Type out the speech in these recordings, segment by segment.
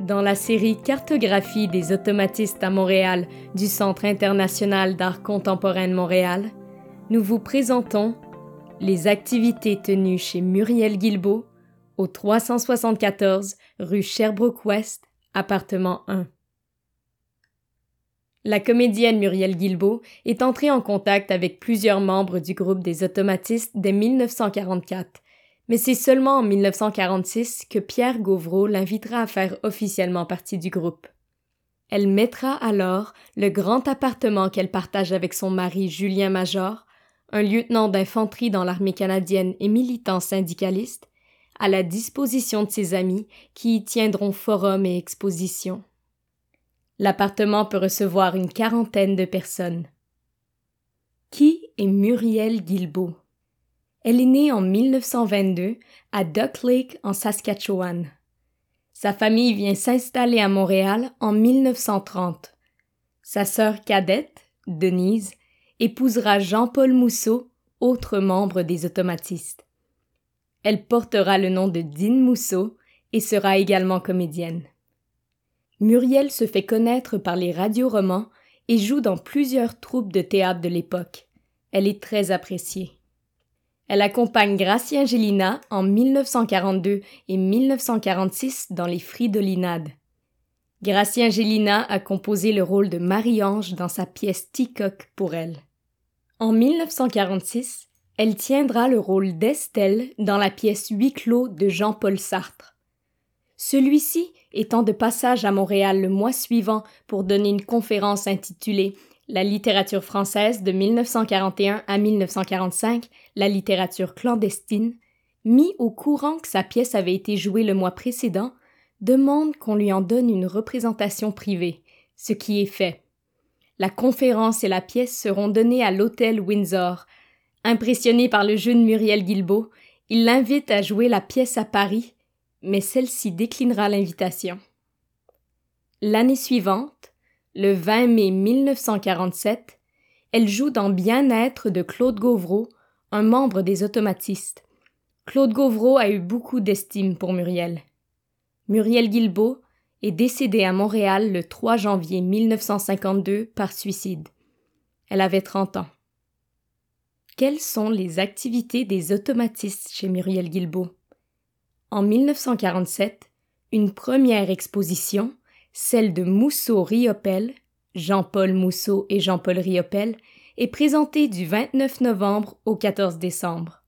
Dans la série Cartographie des automatistes à Montréal du Centre international d'art contemporain de Montréal, nous vous présentons les activités tenues chez Muriel Guilbeault au 374 rue Sherbrooke-Ouest, appartement 1. La comédienne Muriel Guilbeault est entrée en contact avec plusieurs membres du groupe des automatistes dès 1944 mais c'est seulement en 1946 que Pierre Gauvreau l'invitera à faire officiellement partie du groupe. Elle mettra alors le grand appartement qu'elle partage avec son mari Julien Major, un lieutenant d'infanterie dans l'armée canadienne et militant syndicaliste, à la disposition de ses amis qui y tiendront forum et exposition. L'appartement peut recevoir une quarantaine de personnes. Qui est Muriel Guilbeault? Elle est née en 1922 à Duck Lake en Saskatchewan. Sa famille vient s'installer à Montréal en 1930. Sa sœur cadette, Denise, épousera Jean-Paul Mousseau, autre membre des automatistes. Elle portera le nom de Dean Mousseau et sera également comédienne. Muriel se fait connaître par les radioromans et joue dans plusieurs troupes de théâtre de l'époque. Elle est très appréciée. Elle accompagne Gracie Angelina en 1942 et 1946 dans Les Fridolinades. Gracie Angelina a composé le rôle de Marie-Ange dans sa pièce Ticoc pour elle. En 1946, elle tiendra le rôle d'Estelle dans la pièce Huit clos de Jean-Paul Sartre. Celui-ci étant de passage à Montréal le mois suivant pour donner une conférence intitulée la littérature française de 1941 à 1945, la littérature clandestine, mis au courant que sa pièce avait été jouée le mois précédent, demande qu'on lui en donne une représentation privée, ce qui est fait. La conférence et la pièce seront données à l'hôtel Windsor. Impressionné par le jeu de Muriel Guilbeault, il l'invite à jouer la pièce à Paris, mais celle-ci déclinera l'invitation. L'année suivante, le 20 mai 1947, elle joue dans Bien-être de Claude Gauvreau, un membre des automatistes. Claude Gauvreau a eu beaucoup d'estime pour Muriel. Muriel Guilbeault est décédée à Montréal le 3 janvier 1952 par suicide. Elle avait 30 ans. Quelles sont les activités des automatistes chez Muriel Guilbeault? En 1947, une première exposition, celle de Mousseau-Riopel, Jean-Paul Mousseau et Jean-Paul Riopel, est présentée du 29 novembre au 14 décembre.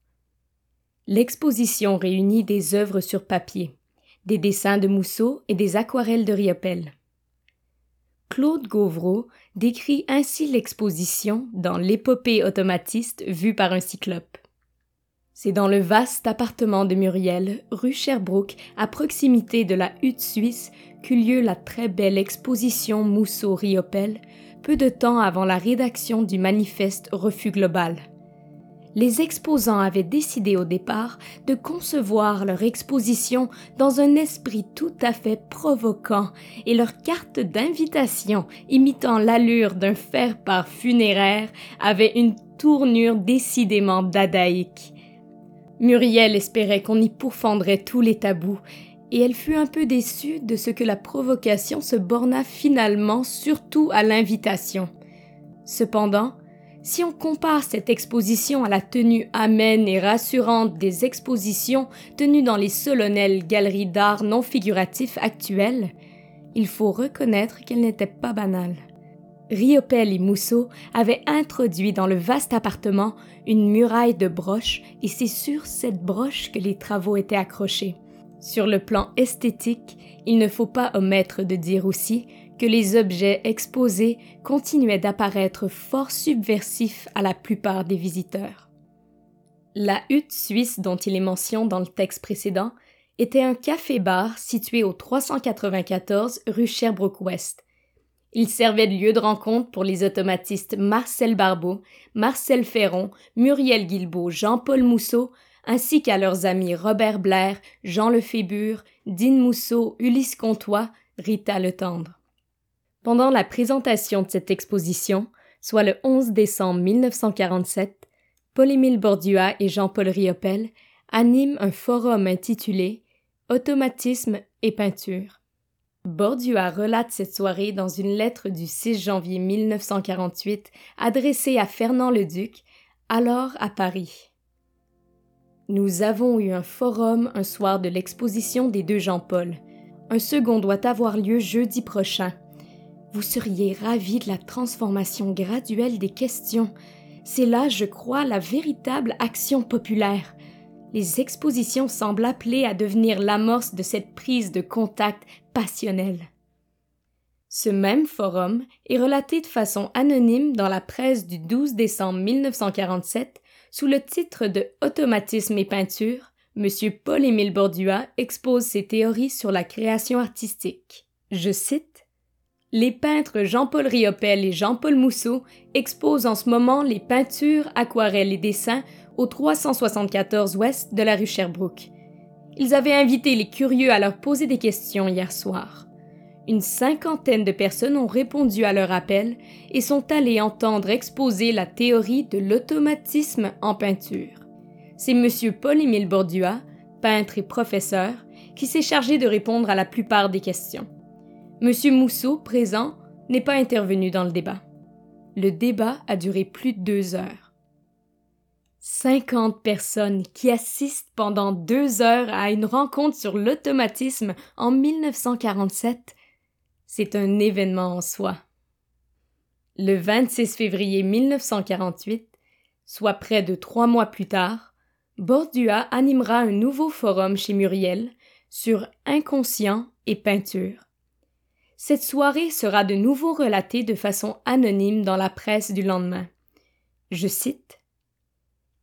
L'exposition réunit des œuvres sur papier, des dessins de Mousseau et des aquarelles de Riopel. Claude Gauvreau décrit ainsi l'exposition dans L'épopée automatiste vue par un cyclope. C'est dans le vaste appartement de Muriel, rue Sherbrooke, à proximité de la hutte suisse, lieu la très belle exposition Mousseau-Riopel, peu de temps avant la rédaction du manifeste Refus global. Les exposants avaient décidé au départ de concevoir leur exposition dans un esprit tout à fait provoquant et leur carte d'invitation, imitant l'allure d'un faire-part funéraire, avait une tournure décidément dadaïque. Muriel espérait qu'on y pourfendrait tous les tabous, et elle fut un peu déçue de ce que la provocation se borna finalement surtout à l'invitation. Cependant, si on compare cette exposition à la tenue amène et rassurante des expositions tenues dans les solennelles galeries d'art non figuratif actuelles, il faut reconnaître qu'elle n'était pas banale. Riopel et Mousseau avaient introduit dans le vaste appartement une muraille de broches et c'est sur cette broche que les travaux étaient accrochés. Sur le plan esthétique, il ne faut pas omettre de dire aussi que les objets exposés continuaient d'apparaître fort subversifs à la plupart des visiteurs. La hutte suisse dont il est mention dans le texte précédent était un café-bar situé au 394 rue Sherbrooke-Ouest, il servait de lieu de rencontre pour les automatistes Marcel Barbeau, Marcel Ferron, Muriel Guilbeault, Jean-Paul Mousseau, ainsi qu'à leurs amis Robert Blair, Jean Lefébure, Dean Mousseau, Ulysse Comtois, Rita Le Tendre. Pendant la présentation de cette exposition, soit le 11 décembre 1947, Paul-Émile Bordua et Jean-Paul Riopel animent un forum intitulé Automatisme et peinture. Bordua relate cette soirée dans une lettre du 6 janvier 1948 adressée à Fernand le Duc, alors à Paris. Nous avons eu un forum un soir de l'exposition des deux Jean-Paul. Un second doit avoir lieu jeudi prochain. Vous seriez ravis de la transformation graduelle des questions. C'est là, je crois, la véritable action populaire. Les expositions semblent appeler à devenir l'amorce de cette prise de contact passionnelle. Ce même forum est relaté de façon anonyme dans la presse du 12 décembre 1947 sous le titre de Automatisme et peinture. M. Paul-Émile Bordua expose ses théories sur la création artistique. Je cite Les peintres Jean-Paul Riopel et Jean-Paul Mousseau exposent en ce moment les peintures, aquarelles et dessins au 374 ouest de la rue Sherbrooke. Ils avaient invité les curieux à leur poser des questions hier soir. Une cinquantaine de personnes ont répondu à leur appel et sont allées entendre exposer la théorie de l'automatisme en peinture. C'est M. Paul-Émile Bordua, peintre et professeur, qui s'est chargé de répondre à la plupart des questions. M. Mousseau, présent, n'est pas intervenu dans le débat. Le débat a duré plus de deux heures. 50 personnes qui assistent pendant deux heures à une rencontre sur l'automatisme en 1947, c'est un événement en soi. Le 26 février 1948, soit près de trois mois plus tard, Bordua animera un nouveau forum chez Muriel sur inconscient et peinture. Cette soirée sera de nouveau relatée de façon anonyme dans la presse du lendemain. Je cite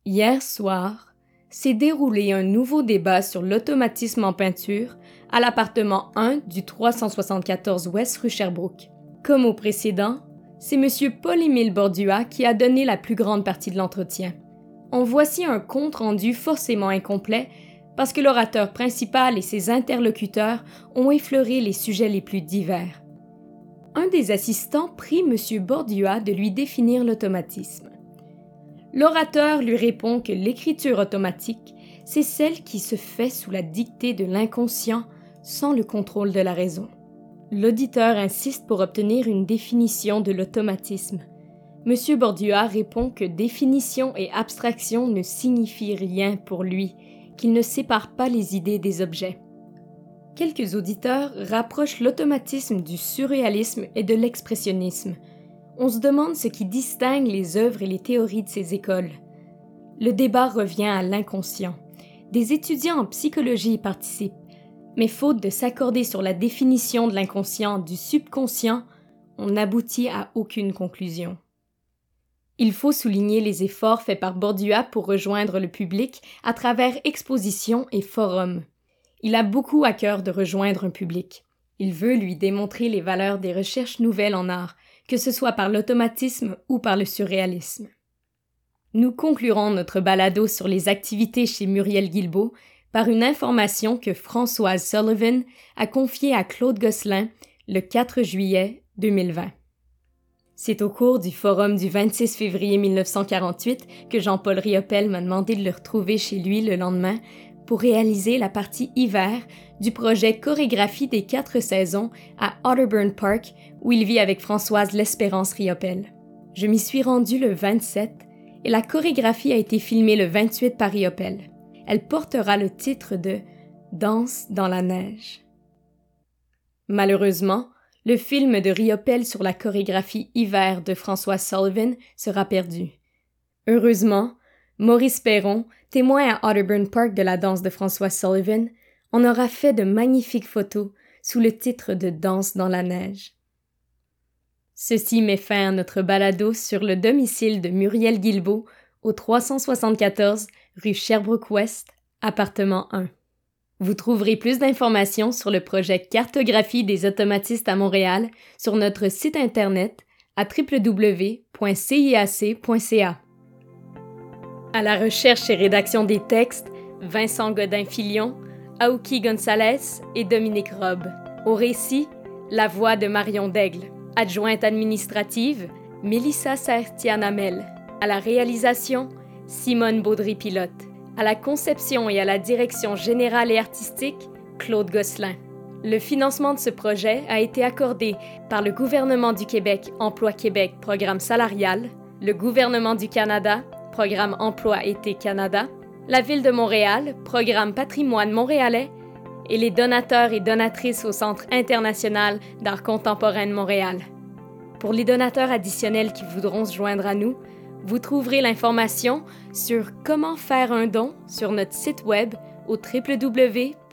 Hier soir, s'est déroulé un nouveau débat sur l'automatisme en peinture à l'appartement 1 du 374 Ouest rue Sherbrooke. Comme au précédent, c'est M. Paul-Émile Bordua qui a donné la plus grande partie de l'entretien. En voici un compte rendu forcément incomplet parce que l'orateur principal et ses interlocuteurs ont effleuré les sujets les plus divers. Un des assistants prie M. Bordua de lui définir l'automatisme. L'orateur lui répond que l'écriture automatique, c'est celle qui se fait sous la dictée de l'inconscient sans le contrôle de la raison. L'auditeur insiste pour obtenir une définition de l'automatisme. M. Bordua répond que définition et abstraction ne signifient rien pour lui, qu'il ne sépare pas les idées des objets. Quelques auditeurs rapprochent l'automatisme du surréalisme et de l'expressionnisme, on se demande ce qui distingue les œuvres et les théories de ces écoles. Le débat revient à l'inconscient. Des étudiants en psychologie y participent, mais faute de s'accorder sur la définition de l'inconscient du subconscient, on n'aboutit à aucune conclusion. Il faut souligner les efforts faits par Bordua pour rejoindre le public à travers expositions et forums. Il a beaucoup à cœur de rejoindre un public. Il veut lui démontrer les valeurs des recherches nouvelles en art, que ce soit par l'automatisme ou par le surréalisme. Nous conclurons notre balado sur les activités chez Muriel Guilbeault par une information que Françoise Sullivan a confiée à Claude Gosselin le 4 juillet 2020. C'est au cours du forum du 26 février 1948 que Jean-Paul Riopel m'a demandé de le retrouver chez lui le lendemain pour réaliser la partie hiver du projet Chorégraphie des quatre saisons à Otterburn Park, où il vit avec Françoise L'Espérance Riopel. Je m'y suis rendue le 27 et la chorégraphie a été filmée le 28 par Riopel. Elle portera le titre de Danse dans la neige. Malheureusement, le film de Riopel sur la chorégraphie hiver de François Sullivan sera perdu. Heureusement, Maurice Perron, témoin à Otterburn Park de la danse de François Sullivan, on aura fait de magnifiques photos sous le titre de Danse dans la neige. Ceci met fin à notre balado sur le domicile de Muriel Guilbeault au 374 rue Sherbrooke-Ouest, appartement 1. Vous trouverez plus d'informations sur le projet Cartographie des automatistes à Montréal sur notre site internet à www.ciac.ca. À la recherche et rédaction des textes, Vincent Godin-Filion, Aouki Gonzalez et Dominique Robb. Au récit, la voix de Marion Daigle. Adjointe administrative, Mélissa Sertianamel. À la réalisation, Simone Baudry-Pilote. À la conception et à la direction générale et artistique, Claude Gosselin. Le financement de ce projet a été accordé par le gouvernement du Québec Emploi Québec Programme salarial, le gouvernement du Canada Programme Emploi Été Canada, la Ville de Montréal Programme Patrimoine montréalais et les donateurs et donatrices au Centre international d'art contemporain de Montréal. Pour les donateurs additionnels qui voudront se joindre à nous, vous trouverez l'information sur comment faire un don sur notre site web au www.ciac.ca.